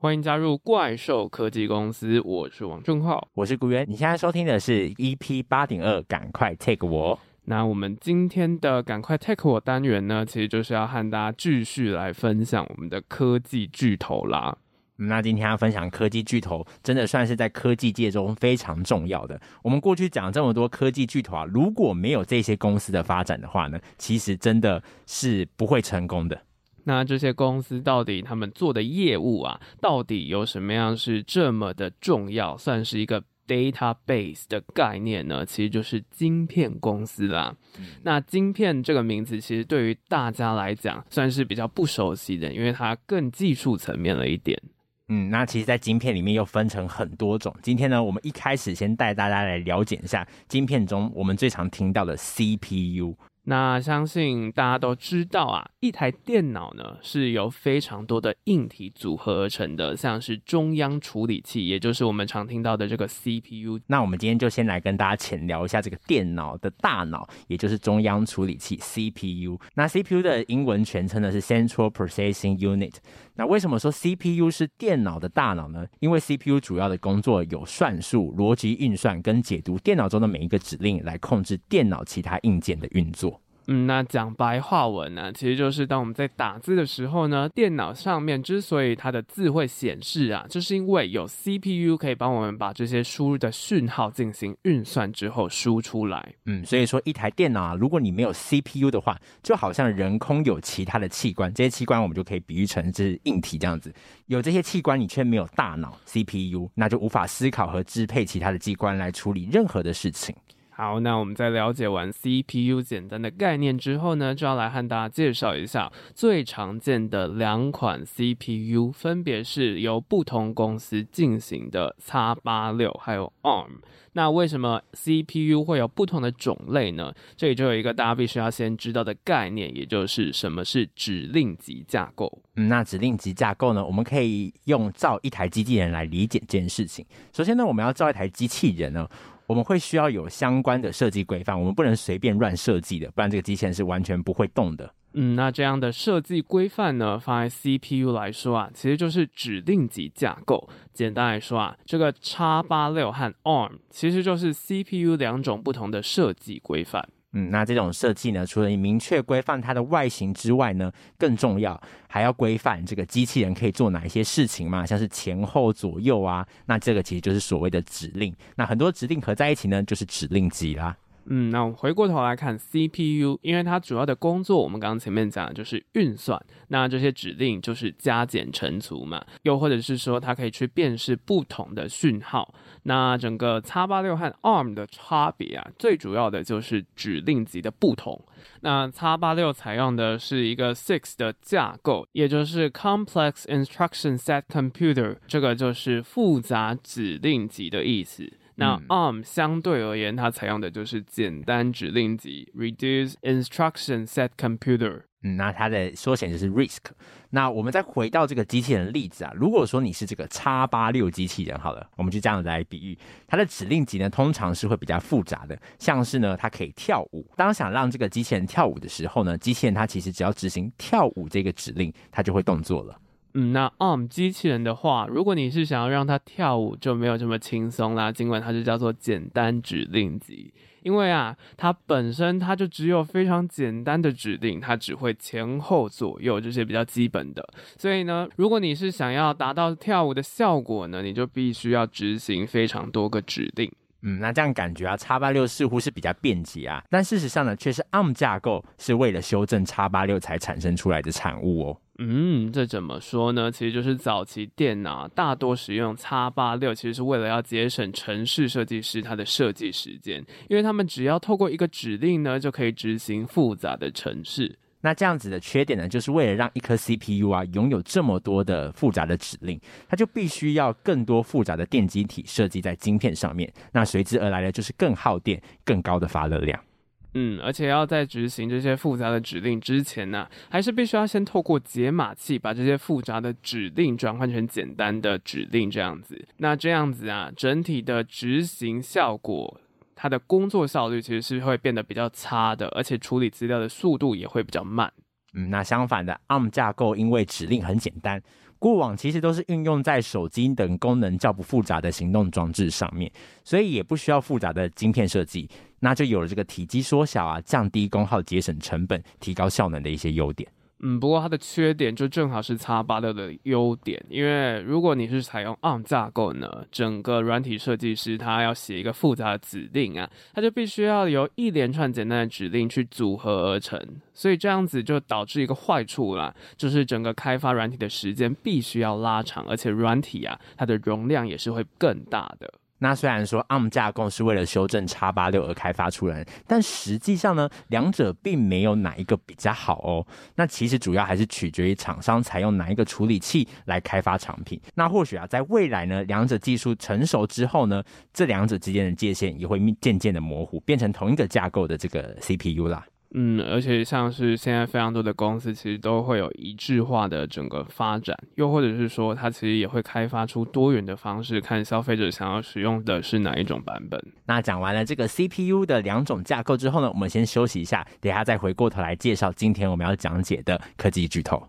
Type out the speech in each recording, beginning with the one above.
欢迎加入怪兽科技公司，我是王正浩，我是古元。你现在收听的是 EP 八点二，赶快 take 我。那我们今天的赶快 take 我单元呢，其实就是要和大家继续来分享我们的科技巨头啦。那今天要分享科技巨头，真的算是在科技界中非常重要的。我们过去讲这么多科技巨头啊，如果没有这些公司的发展的话呢，其实真的是不会成功的。那这些公司到底他们做的业务啊，到底有什么样是这么的重要，算是一个 database 的概念呢？其实就是晶片公司啦。嗯、那晶片这个名字其实对于大家来讲算是比较不熟悉的，因为它更技术层面了一点。嗯，那其实，在晶片里面又分成很多种。今天呢，我们一开始先带大家来了解一下晶片中我们最常听到的 CPU。那相信大家都知道啊，一台电脑呢是由非常多的硬体组合而成的，像是中央处理器，也就是我们常听到的这个 CPU。那我们今天就先来跟大家浅聊一下这个电脑的大脑，也就是中央处理器 CPU。那 CPU 的英文全称呢是 Central Processing Unit。那为什么说 CPU 是电脑的大脑呢？因为 CPU 主要的工作有算术、逻辑运算跟解读电脑中的每一个指令，来控制电脑其他硬件的运作。嗯，那讲白话文呢，其实就是当我们在打字的时候呢，电脑上面之所以它的字会显示啊，就是因为有 CPU 可以帮我们把这些输入的讯号进行运算之后输出来。嗯，所以说一台电脑啊，如果你没有 CPU 的话，就好像人空有其他的器官，这些器官我们就可以比喻成是硬体这样子。有这些器官，你却没有大脑 CPU，那就无法思考和支配其他的机关来处理任何的事情。好，那我们在了解完 CPU 简单的概念之后呢，就要来和大家介绍一下最常见的两款 CPU，分别是由不同公司进行的 X86 还有 ARM。那为什么 CPU 会有不同的种类呢？这里就有一个大家必须要先知道的概念，也就是什么是指令集架构。嗯，那指令集架构呢，我们可以用造一台机器人来理解这件事情。首先呢，我们要造一台机器人呢。我们会需要有相关的设计规范，我们不能随便乱设计的，不然这个机器人是完全不会动的。嗯，那这样的设计规范呢，放在 CPU 来说啊，其实就是指令集架构。简单来说啊，这个 X86 和 ARM 其实就是 CPU 两种不同的设计规范。嗯，那这种设计呢，除了你明确规范它的外形之外呢，更重要还要规范这个机器人可以做哪一些事情嘛，像是前后左右啊，那这个其实就是所谓的指令。那很多指令合在一起呢，就是指令集啦。嗯，那我们回过头来看 CPU，因为它主要的工作，我们刚刚前面讲的就是运算，那这些指令就是加减乘除嘛，又或者是说它可以去辨识不同的讯号。那整个 X86 和 ARM 的差别啊，最主要的就是指令集的不同。那 X86 采用的是一个 CISC 的架构，也就是 Complex Instruction Set Computer，这个就是复杂指令集的意思。那 ARM 相对而言，它采用的就是简单指令集 （Reduced Instruction Set Computer）。嗯，那它的缩写就是 risk。那我们再回到这个机器人例子啊，如果说你是这个 X86 机器人，好了，我们就这样子来比喻，它的指令集呢，通常是会比较复杂的，像是呢，它可以跳舞。当想让这个机器人跳舞的时候呢，机器人它其实只要执行跳舞这个指令，它就会动作了。嗯，那 ARM 机器人的话，如果你是想要让它跳舞，就没有这么轻松啦。尽管它就叫做简单指令集，因为啊，它本身它就只有非常简单的指令，它只会前后左右这些比较基本的。所以呢，如果你是想要达到跳舞的效果呢，你就必须要执行非常多个指令。嗯，那这样感觉啊，X86 似乎是比较便捷啊，但事实上呢，却是 ARM 架构是为了修正 X86 才产生出来的产物哦。嗯，这怎么说呢？其实就是早期电脑大多使用 x 八六其实是为了要节省程式设计师他的设计时间，因为他们只要透过一个指令呢，就可以执行复杂的程式。那这样子的缺点呢，就是为了让一颗 CPU 啊拥有这么多的复杂的指令，它就必须要更多复杂的电机体设计在晶片上面。那随之而来的就是更耗电、更高的发热量。嗯，而且要在执行这些复杂的指令之前呢，还是必须要先透过解码器把这些复杂的指令转换成简单的指令，这样子。那这样子啊，整体的执行效果，它的工作效率其实是会变得比较差的，而且处理资料的速度也会比较慢。嗯，那相反的，ARM 架构因为指令很简单。过往其实都是运用在手机等功能较不复杂的行动装置上面，所以也不需要复杂的晶片设计，那就有了这个体积缩小啊、降低功耗、节省成本、提高效能的一些优点。嗯，不过它的缺点就正好是 X86 的优点，因为如果你是采用 ARM 架构呢，整个软体设计师他要写一个复杂的指令啊，他就必须要由一连串简单的指令去组合而成，所以这样子就导致一个坏处啦，就是整个开发软体的时间必须要拉长，而且软体啊，它的容量也是会更大的。那虽然说 ARM 架构是为了修正 X86 而开发出来，但实际上呢，两者并没有哪一个比较好哦。那其实主要还是取决于厂商采用哪一个处理器来开发产品。那或许啊，在未来呢，两者技术成熟之后呢，这两者之间的界限也会渐渐的模糊，变成同一个架构的这个 CPU 啦。嗯，而且像是现在非常多的公司，其实都会有一致化的整个发展，又或者是说，它其实也会开发出多元的方式，看消费者想要使用的是哪一种版本。那讲完了这个 CPU 的两种架构之后呢，我们先休息一下，等下再回过头来介绍今天我们要讲解的科技巨头。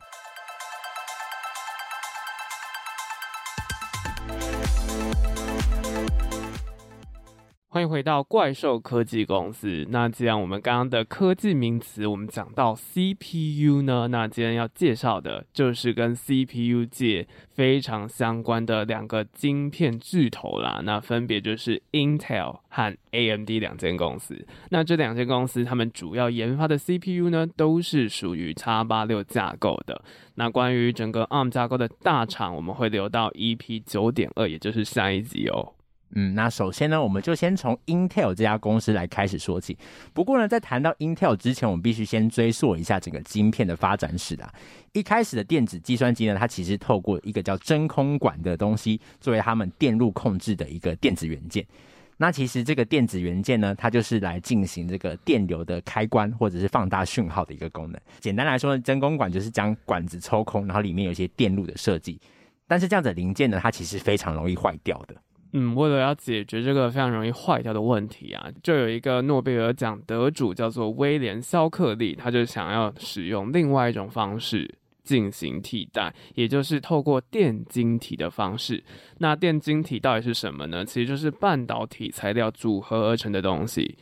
欢迎回到怪兽科技公司。那既然我们刚刚的科技名词，我们讲到 CPU 呢，那今天要介绍的就是跟 CPU 界非常相关的两个晶片巨头啦。那分别就是 Intel 和 AMD 两间公司。那这两间公司，他们主要研发的 CPU 呢，都是属于 X86 架构的。那关于整个 ARM 架构的大厂，我们会留到 EP 九点二，也就是下一集哦。嗯，那首先呢，我们就先从 Intel 这家公司来开始说起。不过呢，在谈到 Intel 之前，我们必须先追溯一下整个晶片的发展史啊。一开始的电子计算机呢，它其实透过一个叫真空管的东西，作为他们电路控制的一个电子元件。那其实这个电子元件呢，它就是来进行这个电流的开关或者是放大讯号的一个功能。简单来说呢，真空管就是将管子抽空，然后里面有一些电路的设计。但是这样子零件呢，它其实非常容易坏掉的。嗯，为了要解决这个非常容易坏掉的问题啊，就有一个诺贝尔奖得主叫做威廉·肖克利，他就想要使用另外一种方式进行替代，也就是透过电晶体的方式。那电晶体到底是什么呢？其实就是半导体材料组合而成的东西。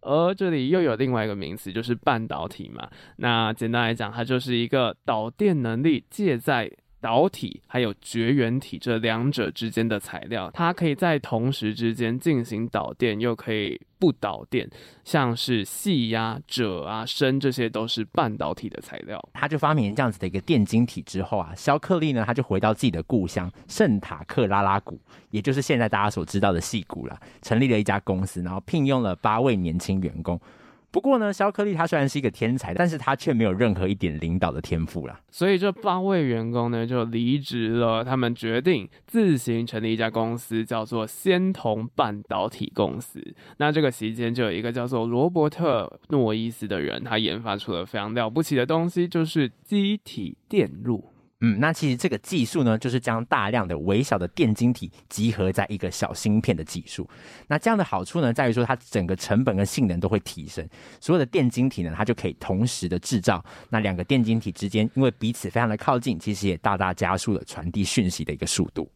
而这里又有另外一个名词，就是半导体嘛。那简单来讲，它就是一个导电能力介在。导体还有绝缘体这两者之间的材料，它可以在同时之间进行导电，又可以不导电，像是矽呀、鍺啊、砷，这些都是半导体的材料。他就发明这样子的一个电晶体之后啊，肖克利呢，他就回到自己的故乡圣塔克拉拉谷，也就是现在大家所知道的矽谷了，成立了一家公司，然后聘用了八位年轻员工。不过呢，肖克利他虽然是一个天才，但是他却没有任何一点领导的天赋啦。所以这八位员工呢就离职了，他们决定自行成立一家公司，叫做仙童半导体公司。那这个期间就有一个叫做罗伯特诺伊斯的人，他研发出了非常了不起的东西，就是积体电路。嗯，那其实这个技术呢，就是将大量的微小的电晶体集合在一个小芯片的技术。那这样的好处呢，在于说它整个成本跟性能都会提升。所有的电晶体呢，它就可以同时的制造。那两个电晶体之间，因为彼此非常的靠近，其实也大大加速了传递讯息的一个速度。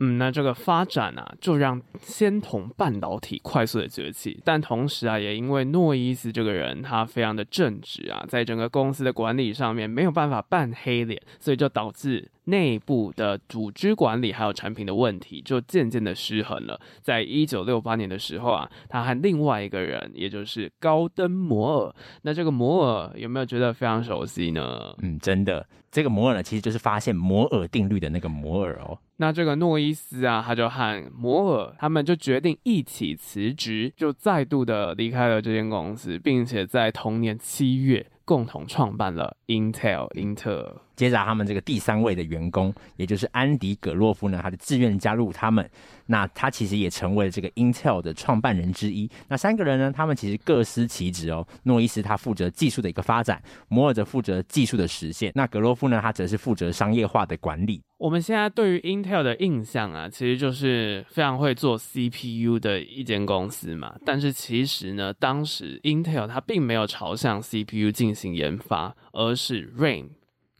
嗯，那这个发展啊，就让仙童半导体快速的崛起，但同时啊，也因为诺伊斯这个人他非常的正直啊，在整个公司的管理上面没有办法扮黑脸，所以就导致内部的组织管理还有产品的问题就渐渐的失衡了。在一九六八年的时候啊，他和另外一个人，也就是高登摩尔，那这个摩尔有没有觉得非常熟悉呢？嗯，真的。这个摩尔呢，其实就是发现摩尔定律的那个摩尔哦。那这个诺伊斯啊，他就和摩尔他们就决定一起辞职，就再度的离开了这间公司，并且在同年七月共同创办了 Intel 英特尔。接着，他们这个第三位的员工，也就是安迪·葛洛夫呢，他就自愿加入他们。那他其实也成为了这个 Intel 的创办人之一。那三个人呢，他们其实各司其职哦。诺伊斯他负责技术的一个发展，摩尔则负责技术的实现。那葛洛夫呢，他则是负责商业化的管理。我们现在对于 Intel 的印象啊，其实就是非常会做 CPU 的一间公司嘛。但是其实呢，当时 Intel 它并没有朝向 CPU 进行研发，而是 RAM。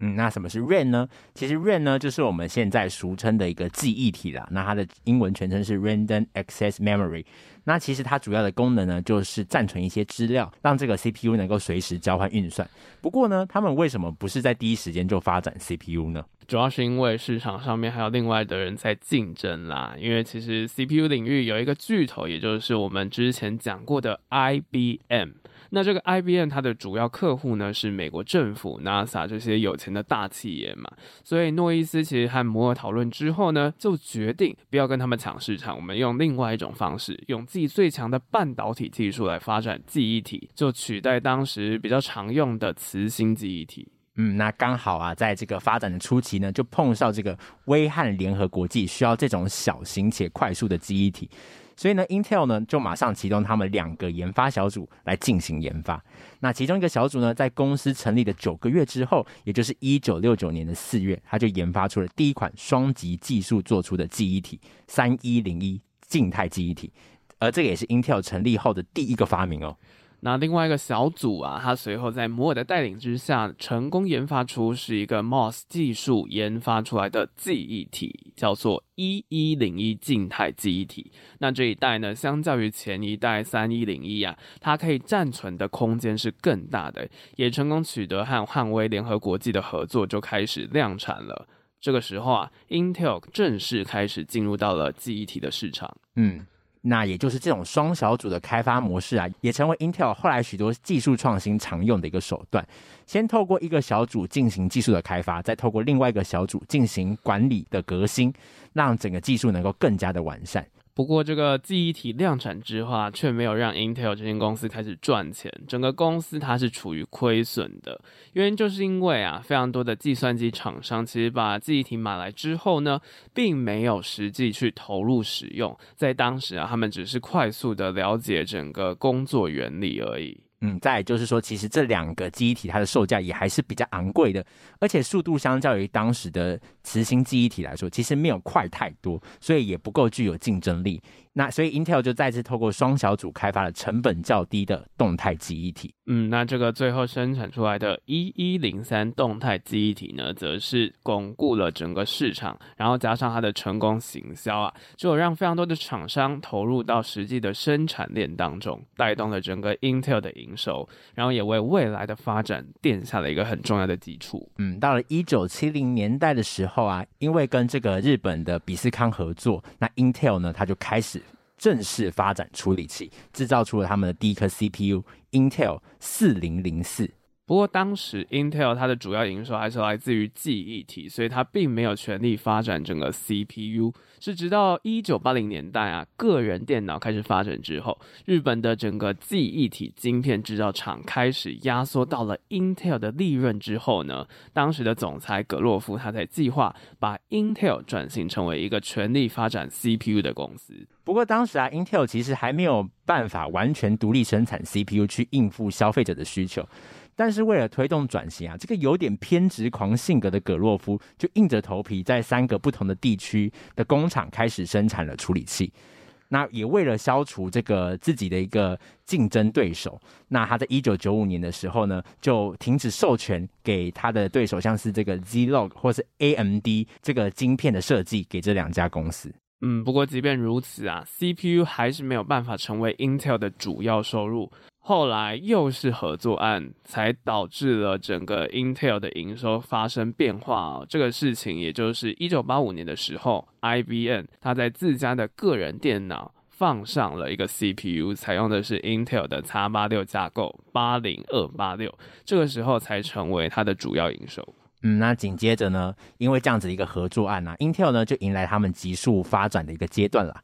嗯，那什么是 RAM 呢？其实 RAM 呢，就是我们现在俗称的一个记忆体啦。那它的英文全称是 Random Access Memory。那其实它主要的功能呢，就是暂存一些资料，让这个 CPU 能够随时交换运算。不过呢，他们为什么不是在第一时间就发展 CPU 呢？主要是因为市场上面还有另外的人在竞争啦。因为其实 CPU 领域有一个巨头，也就是我们之前讲过的 IBM。那这个 IBM 它的主要客户呢，是美国政府、NASA 这些有钱的大企业嘛，所以诺伊斯其实和摩尔讨论之后呢，就决定不要跟他们抢市场，我们用另外一种方式，用自己最强的半导体技术来发展记忆体，就取代当时比较常用的磁芯记忆体。嗯，那刚好啊，在这个发展的初期呢，就碰上这个威汉联合国际需要这种小型且快速的记忆体。所以呢，Intel 呢就马上启动他们两个研发小组来进行研发。那其中一个小组呢，在公司成立的九个月之后，也就是一九六九年的四月，他就研发出了第一款双极技术做出的记忆体——三一零一静态记忆体。而这个也是 Intel 成立后的第一个发明哦。那另外一个小组啊，他随后在摩尔的带领之下，成功研发出是一个 MOS 技术研发出来的记忆体，叫做一一零一静态记忆体。那这一代呢，相较于前一代三一零一啊，它可以暂存的空间是更大的，也成功取得和汉威联合国际的合作，就开始量产了。这个时候啊，Intel 正式开始进入到了记忆体的市场。嗯。那也就是这种双小组的开发模式啊，也成为 Intel 后来许多技术创新常用的一个手段。先透过一个小组进行技术的开发，再透过另外一个小组进行管理的革新，让整个技术能够更加的完善。不过，这个记忆体量产之后，却没有让 Intel 这间公司开始赚钱，整个公司它是处于亏损的。原因就是因为啊，非常多的计算机厂商其实把记忆体买来之后呢，并没有实际去投入使用，在当时啊，他们只是快速的了解整个工作原理而已。嗯，再就是说，其实这两个记忆体它的售价也还是比较昂贵的，而且速度相较于当时的磁芯记忆体来说，其实没有快太多，所以也不够具有竞争力。那所以 Intel 就再次透过双小组开发了成本较低的动态记忆体。嗯，那这个最后生产出来的一一零三动态记忆体呢，则是巩固了整个市场，然后加上它的成功行销啊，就有让非常多的厂商投入到实际的生产链当中，带动了整个 Intel 的营收，然后也为未来的发展奠下了一个很重要的基础。嗯，到了一九七零年代的时候啊，因为跟这个日本的比斯康合作，那 Intel 呢，它就开始。正式发展处理器，制造出了他们的第一颗 CPU，Intel 四零零四。不过当时 Intel 它的主要营收还是来自于记忆体，所以它并没有全力发展整个 CPU。是直到一九八零年代啊，个人电脑开始发展之后，日本的整个记忆体晶片制造厂开始压缩到了 Intel 的利润之后呢，当时的总裁葛洛夫他才计划把 Intel 转型成为一个全力发展 CPU 的公司。不过当时啊，Intel 其实还没有办法完全独立生产 CPU 去应付消费者的需求。但是为了推动转型啊，这个有点偏执狂性格的葛洛夫就硬着头皮在三个不同的地区的工厂开始生产了处理器。那也为了消除这个自己的一个竞争对手，那他在一九九五年的时候呢，就停止授权给他的对手，像是这个 Z Log 或是 AMD 这个晶片的设计给这两家公司。嗯，不过即便如此啊，CPU 还是没有办法成为 Intel 的主要收入。后来又是合作案，才导致了整个 Intel 的营收发生变化哦。这个事情也就是一九八五年的时候，IBM 它在自家的个人电脑放上了一个 CPU，采用的是 Intel 的 X 八六架构八零二八六，这个时候才成为它的主要营收。嗯，那紧接着呢，因为这样子一个合作案呢、啊，Intel 呢就迎来他们急速发展的一个阶段了。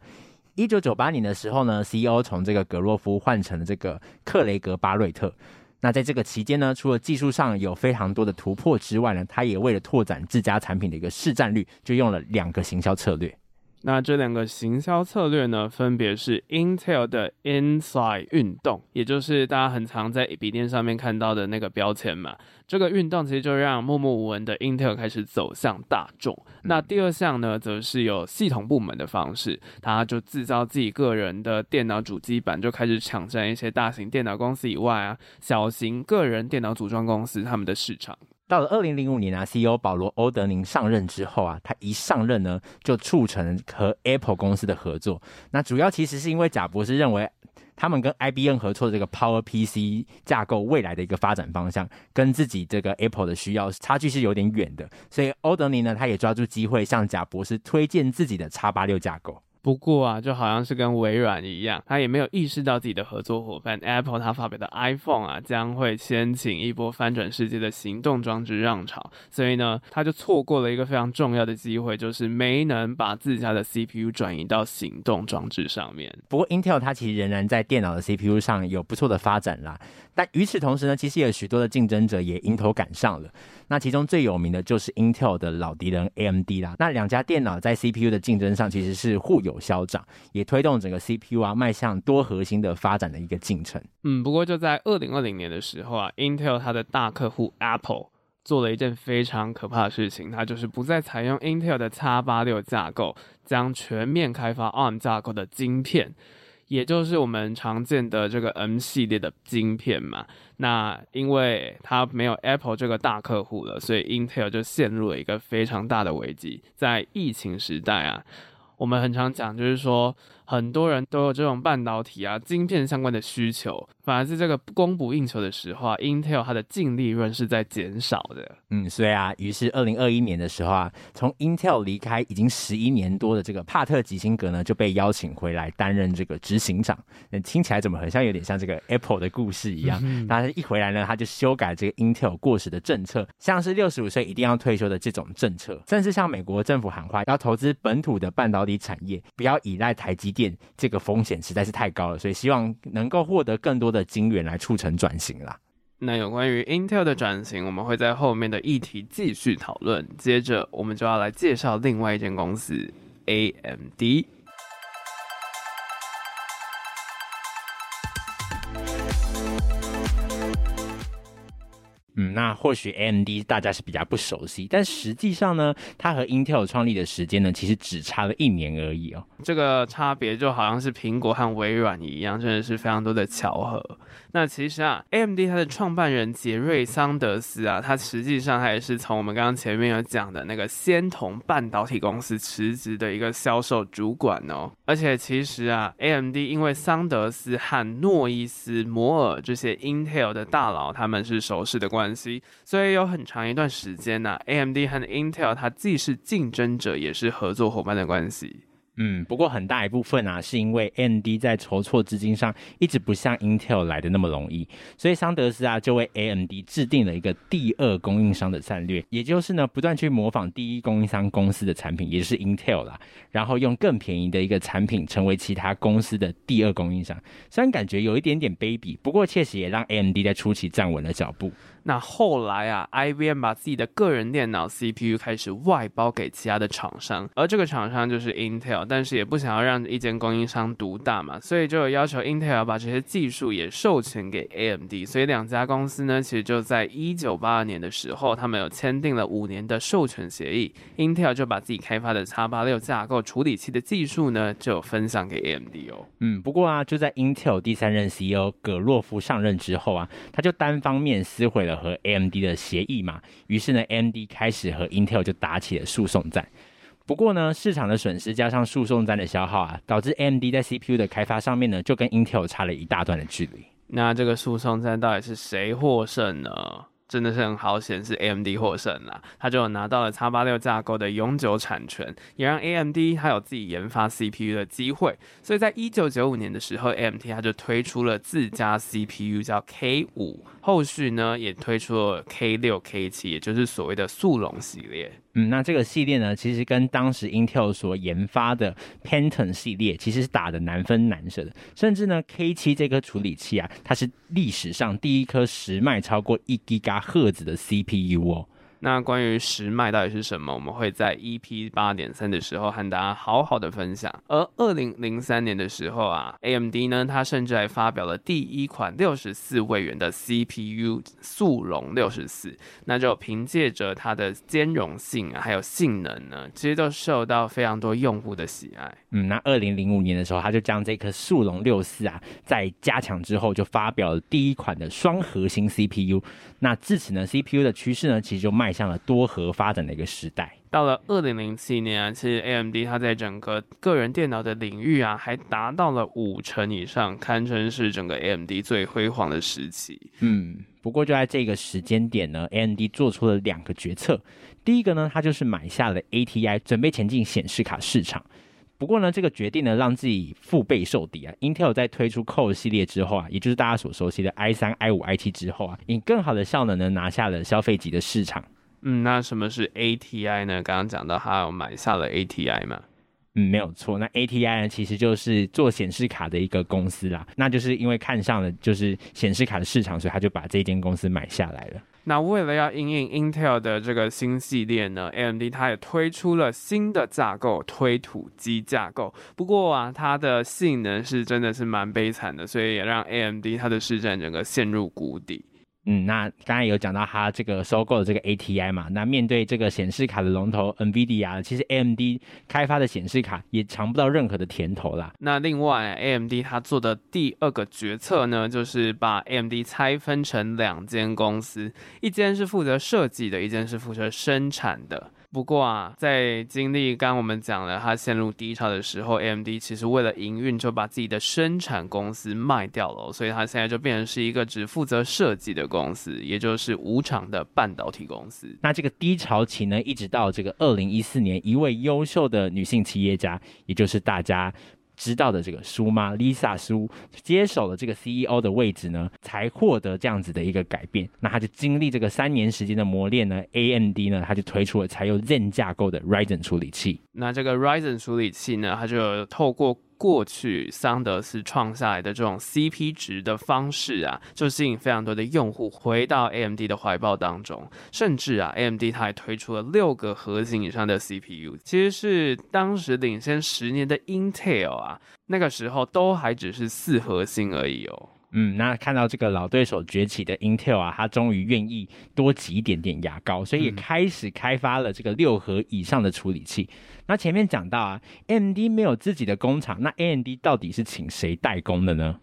一九九八年的时候呢，CEO 从这个格洛夫换成了这个克雷格巴瑞特。那在这个期间呢，除了技术上有非常多的突破之外呢，他也为了拓展自家产品的一个市占率，就用了两个行销策略。那这两个行销策略呢，分别是 Intel 的 Inside 运动，也就是大家很常在笔电上面看到的那个标签嘛。这个运动其实就让默默无闻的 Intel 开始走向大众。那第二项呢，则是有系统部门的方式，他就制造自己个人的电脑主机板，就开始抢占一些大型电脑公司以外啊，小型个人电脑组装公司他们的市场。到了二零零五年啊，CEO 保罗·欧德宁上任之后啊，他一上任呢，就促成和 Apple 公司的合作。那主要其实是因为贾博士认为，他们跟 IBM 合作这个 Power PC 架构未来的一个发展方向，跟自己这个 Apple 的需要差距是有点远的。所以欧德宁呢，他也抓住机会向贾博士推荐自己的 X86 架构。不过啊，就好像是跟微软一样，他也没有意识到自己的合作伙伴 Apple，他发表的 iPhone 啊，将会掀起一波翻转世界的行动装置浪潮，所以呢，他就错过了一个非常重要的机会，就是没能把自家的 CPU 转移到行动装置上面。不过 Intel 它其实仍然在电脑的 CPU 上有不错的发展啦，但与此同时呢，其实有许多的竞争者也迎头赶上了。那其中最有名的就是 Intel 的老敌人 AMD 啦。那两家电脑在 CPU 的竞争上其实是互有消长，也推动整个 CPU 啊迈向多核心的发展的一个进程。嗯，不过就在二零二零年的时候啊，Intel 它的大客户 Apple 做了一件非常可怕的事情，它就是不再采用 Intel 的 X 八六架构，将全面开发 ARM 架构的晶片。也就是我们常见的这个 M 系列的晶片嘛，那因为它没有 Apple 这个大客户了，所以 Intel 就陷入了一个非常大的危机。在疫情时代啊，我们很常讲，就是说。很多人都有这种半导体啊、晶片相关的需求，反而是这个供不应求的时候啊，Intel 它的净利润是在减少的。嗯，所以啊，于是二零二一年的时候啊，从 Intel 离开已经十一年多的这个帕特吉辛格呢，就被邀请回来担任这个执行长。那听起来怎么很像有点像这个 Apple 的故事一样？那、嗯、他一回来呢，他就修改这个 Intel 过时的政策，像是六十五岁一定要退休的这种政策，甚至向美国政府喊话，要投资本土的半导体产业，不要依赖台积。电这个风险实在是太高了，所以希望能够获得更多的金源来促成转型啦。那有关于 Intel 的转型，我们会在后面的议题继续讨论。接着，我们就要来介绍另外一间公司 AMD。嗯，那或许 AMD 大家是比较不熟悉，但实际上呢，它和 Intel 创立的时间呢，其实只差了一年而已哦。这个差别就好像是苹果和微软一样，真的是非常多的巧合。那其实啊，AMD 它的创办人杰瑞桑德斯啊，他实际上他也是从我们刚刚前面有讲的那个仙童半导体公司辞职的一个销售主管哦。而且其实啊，AMD 因为桑德斯和诺伊斯、摩尔这些 Intel 的大佬他们是熟识的关。关系，所以有很长一段时间呢、，AMD 和 Intel 它既是竞争者，也是合作伙伴的关系。嗯，不过很大一部分啊，是因为 AMD 在筹措资金上一直不像 Intel 来的那么容易，所以桑德斯啊就为 AMD 制定了一个第二供应商的战略，也就是呢不断去模仿第一供应商公司的产品，也是 Intel 啦，然后用更便宜的一个产品成为其他公司的第二供应商。虽然感觉有一点点卑鄙，不过确实也让 AMD 在初期站稳了脚步。那后来啊，IBM 把自己的个人电脑 CPU 开始外包给其他的厂商，而这个厂商就是 Intel，但是也不想要让一间供应商独大嘛，所以就有要求 Intel 把这些技术也授权给 AMD，所以两家公司呢，其实就在一九八二年的时候，他们有签订了五年的授权协议，Intel 就把自己开发的 X 八六架构处理器的技术呢，就分享给 AMD 哦。嗯，不过啊，就在 Intel 第三任 CEO 葛洛夫上任之后啊，他就单方面撕毁了。和 AMD 的协议嘛，于是呢，AMD 开始和 Intel 就打起了诉讼战。不过呢，市场的损失加上诉讼战的消耗啊，导致 AMD 在 CPU 的开发上面呢，就跟 Intel 差了一大段的距离。那这个诉讼战到底是谁获胜呢？真的是很好显示 AMD 获胜了，它就拿到了 X 八六架构的永久产权，也让 AMD 它有自己研发 CPU 的机会。所以在一九九五年的时候，AMD 它就推出了自家 CPU 叫 K 五，后续呢也推出了 K 六、K 七，也就是所谓的速龙系列。嗯，那这个系列呢，其实跟当时 Intel 所研发的 Pentium 系列其实是打得难分难舍的。甚至呢，K 七这颗处理器啊，它是历史上第一颗时脉超过一吉赫兹的 CPU 哦。那关于时脉到底是什么，我们会在 EP 八点三的时候和大家好好的分享。而二零零三年的时候啊，AMD 呢，它甚至还发表了第一款六十四位元的 CPU 速龙六十四，那就凭借着它的兼容性啊，还有性能呢，其实都受到非常多用户的喜爱。嗯，那二零零五年的时候，他就将这颗速龙六四啊，在加强之后，就发表了第一款的双核心 CPU。那至此呢，CPU 的趋势呢，其实就迈向了多核发展的一个时代。到了二零零七年啊，其实 AMD 它在整个个人电脑的领域啊，还达到了五成以上，堪称是整个 AMD 最辉煌的时期。嗯，不过就在这个时间点呢，AMD 做出了两个决策。第一个呢，它就是买下了 ATI，准备前进显示卡市场。不过呢，这个决定呢，让自己腹背受敌啊。Intel 在推出 Core 系列之后啊，也就是大家所熟悉的 i 三、i 五、i 七之后啊，以更好的效能呢，拿下了消费级的市场。嗯，那什么是 ATI 呢？刚刚讲到他有买下了 ATI 嘛？嗯，没有错。那 ATI 呢，其实就是做显示卡的一个公司啦。那就是因为看上了就是显示卡的市场，所以他就把这间公司买下来了。那为了要应应 Intel 的这个新系列呢，AMD 它也推出了新的架构，推土机架构。不过啊，它的性能是真的是蛮悲惨的，所以也让 AMD 它的市占整个陷入谷底。嗯，那刚才有讲到它这个收购的这个 ATI 嘛，那面对这个显示卡的龙头 NVIDIA，其实 AMD 开发的显示卡也尝不到任何的甜头啦。那另外 AMD 它做的第二个决策呢，就是把 AMD 拆分成两间公司，一间是负责设计的，一间是负责生产的。不过啊，在经历刚我们讲了它陷入低潮的时候，AMD 其实为了营运就把自己的生产公司卖掉了，所以它现在就变成是一个只负责设计的公司，也就是无厂的半导体公司。那这个低潮期呢，一直到这个二零一四年，一位优秀的女性企业家，也就是大家。知道的这个苏妈 Lisa 苏接手了这个 CEO 的位置呢，才获得这样子的一个改变。那他就经历这个三年时间的磨练呢，AMD 呢，他就推出了采用 Zen 架构的 Ryzen 处理器。那这个 Ryzen 处理器呢，它就透过过去桑德斯创下来的这种 CP 值的方式啊，就吸引非常多的用户回到 AMD 的怀抱当中。甚至啊，AMD 它还推出了六个核心以上的 CPU，其实是当时领先十年的 Intel 啊，那个时候都还只是四核心而已哦。嗯，那看到这个老对手崛起的 Intel 啊，他终于愿意多挤一点点牙膏，所以也开始开发了这个六核以上的处理器。嗯、那前面讲到啊，AMD 没有自己的工厂，那 AMD 到底是请谁代工的呢？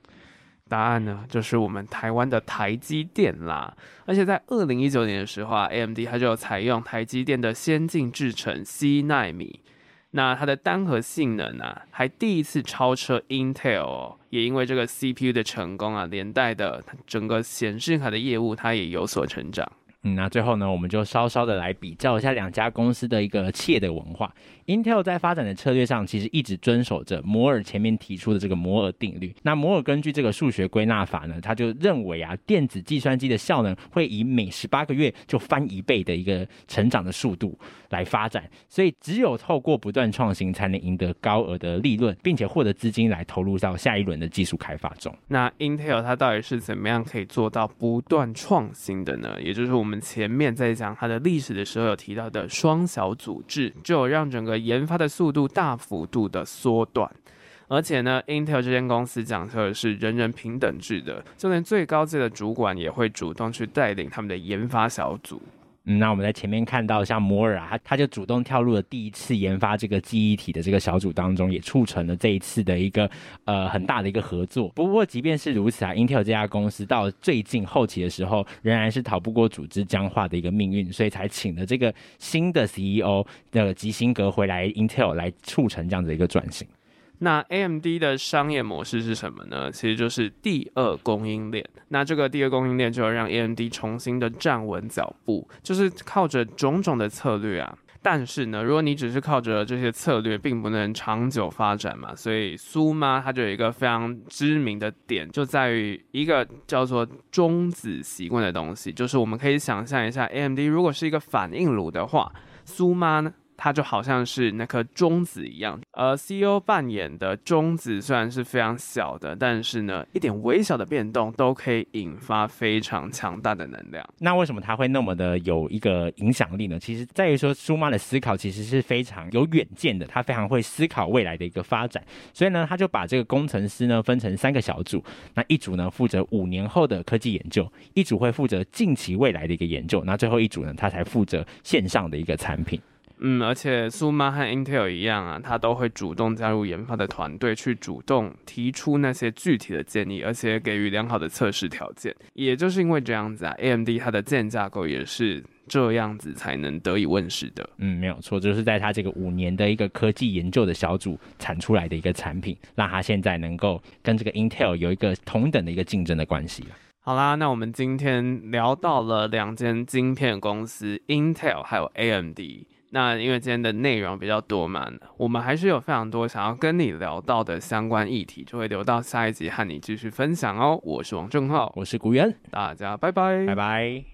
答案呢，就是我们台湾的台积电啦。而且在二零一九年的时候啊，AMD 它就采用台积电的先进制程 C 纳米。那它的单核性能呢，还第一次超车 Intel，也因为这个 CPU 的成功啊，连带的整个显示卡的业务它也有所成长。嗯，那最后呢，我们就稍稍的来比较一下两家公司的一个企业的文化。Intel 在发展的策略上，其实一直遵守着摩尔前面提出的这个摩尔定律。那摩尔根据这个数学归纳法呢，他就认为啊，电子计算机的效能会以每十八个月就翻一倍的一个成长的速度来发展。所以只有透过不断创新，才能赢得高额的利润，并且获得资金来投入到下一轮的技术开发中。那 Intel 它到底是怎么样可以做到不断创新的呢？也就是我们前面在讲它的历史的时候有提到的双小组制，就有让整个研发的速度大幅度的缩短，而且呢，Intel 这间公司讲究的是人人平等制的，就连最高级的主管也会主动去带领他们的研发小组。嗯，那我们在前面看到，像摩尔啊，他他就主动跳入了第一次研发这个记忆体的这个小组当中，也促成了这一次的一个呃很大的一个合作。不过，即便是如此啊，Intel 这家公司到最近后期的时候，仍然是逃不过组织僵化的一个命运，所以才请了这个新的 CEO 的基辛格回来 Intel 来促成这样的一个转型。那 AMD 的商业模式是什么呢？其实就是第二供应链。那这个第二供应链就要让 AMD 重新的站稳脚步，就是靠着种种的策略啊。但是呢，如果你只是靠着这些策略，并不能长久发展嘛。所以苏妈她就有一个非常知名的点，就在于一个叫做中子习惯的东西，就是我们可以想象一下，AMD 如果是一个反应炉的话，苏妈呢？它就好像是那颗中子一样。而 CEO 扮演的中子虽然是非常小的，但是呢，一点微小的变动都可以引发非常强大的能量。那为什么他会那么的有一个影响力呢？其实在于说，苏妈的思考其实是非常有远见的，他非常会思考未来的一个发展。所以呢，他就把这个工程师呢分成三个小组，那一组呢负责五年后的科技研究，一组会负责近期未来的一个研究，那最后一组呢，他才负责线上的一个产品。嗯，而且苏妈和 Intel 一样啊，他都会主动加入研发的团队，去主动提出那些具体的建议，而且给予良好的测试条件。也就是因为这样子啊，AMD 它的建架构也是这样子才能得以问世的。嗯，没有错，就是在他这个五年的一个科技研究的小组产出来的一个产品，让他现在能够跟这个 Intel 有一个同等的一个竞争的关系。好啦，那我们今天聊到了两间晶片公司，Intel 还有 AMD。那因为今天的内容比较多嘛，我们还是有非常多想要跟你聊到的相关议题，就会留到下一集和你继续分享哦。我是王正浩，我是古元，大家拜拜，拜拜。